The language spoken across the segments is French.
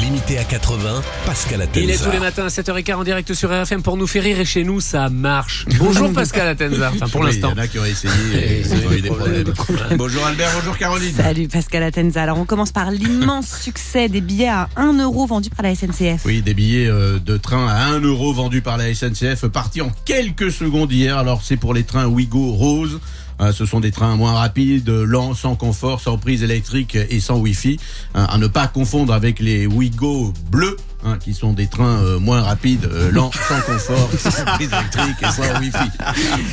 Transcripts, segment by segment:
Limité à 80, Pascal Atenza. Il est tous les matins à 7h15 en direct sur RFM pour nous faire rire et chez nous ça marche. Bonjour Pascal Atenza, enfin pour Oui, l'instant. Il y en a qui ont essayé et ils ont eu des problèmes. Bonjour Albert, bonjour Caroline. Salut Pascal Atenza. Alors on commence par l'immense succès des billets à 1 euro vendus par la SNCF. Oui, des billets euh, de train à 1 euro vendus par la SNCF partis en quelques secondes hier. Alors c'est pour les trains Ouigo Rose. Euh, ce sont des trains moins rapides, lents, sans confort, sans prise électrique et sans Wi-Fi. Euh, à ne pas confondre avec les Ouigo bleus, hein, qui sont des trains euh, moins rapides, euh, lents, sans confort, sans prise électrique et sans Wi-Fi.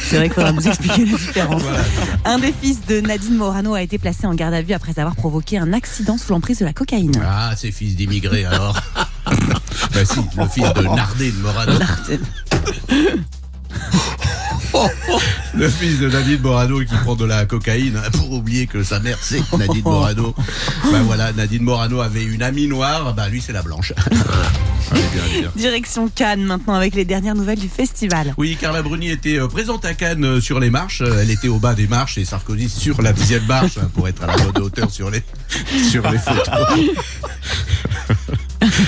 C'est vrai qu'il faudra nous expliquer la différence. Un des fils de Nadine Morano a été placé en garde à vue après avoir provoqué un accident sous l'emprise de la cocaïne. Ah, ces fils d'immigrés alors. bah si, le fils de Nardé de Morano. Le fils de Nadine Morano qui prend de la cocaïne hein, pour oublier que sa mère c'est Nadine Morano. Ben voilà, Nadine Morano avait une amie noire, bah lui c'est la blanche. Dire. Direction Cannes maintenant avec les dernières nouvelles du festival. Oui, Carla Bruni était euh, présente à Cannes euh, sur les marches. Euh, Elle était au bas des marches et Sarkozy sur la deuxième marche hein, pour être à la bonne hauteur sur les, sur les photos.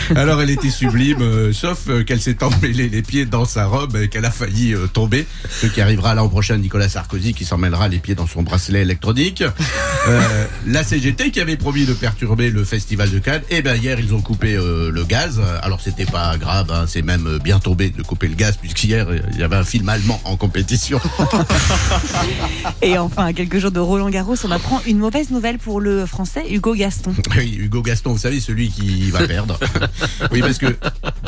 Alors elle était sublime, euh, sauf euh, qu'elle s'est emmêlée les pieds dans sa robe et qu'elle a failli euh, tomber. Ce qui arrivera l'an prochain, Nicolas Sarkozy qui s'emmêlera les pieds dans son bracelet électronique. Euh, la CGT qui avait promis de perturber le festival de Cannes, et ben hier ils ont coupé le gaz. Alors c'était pas grave, hein, c'est même bien tombé de couper le gaz puisqu'hier il y avait un film allemand en compétition. Et enfin, à quelques jours de Roland Garros, on apprend une mauvaise nouvelle pour le français Hugo Gaston. Oui, Hugo Gaston, vous savez, celui qui va perdre. Oui, parce que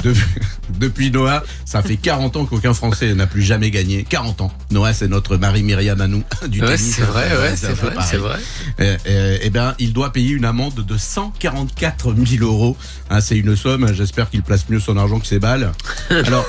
de- depuis Noah, ça fait 40 ans qu'aucun Français n'a plus jamais gagné. 40 ans. Noah, c'est notre Marie-Myriam à nous du Ouais, c'est vrai, ouais, C'est vrai, c'est vrai. Eh ben, il doit payer une amende de 144 000 euros. Hein, c'est une somme. J'espère qu'il place mieux son argent que ses balles. Alors,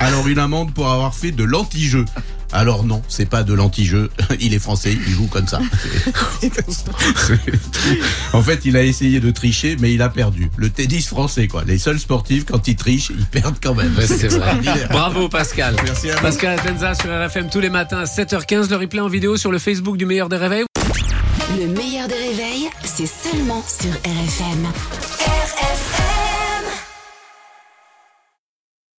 alors une amende pour avoir fait de l'anti-jeu. Alors non, c'est pas de l'anti-jeu. Il est français, il joue comme ça. en fait, il a essayé de tricher, mais il a perdu. Le tennis français, quoi. Les seuls sportifs, quand ils trichent, ils perdent quand même. Ouais, c'est vrai. Bravo Pascal. Merci à vous. Pascal Atenza sur RFM tous les matins à 7h15, le replay en vidéo sur le Facebook du meilleur des réveils. Le meilleur des réveils, c'est seulement sur RFM.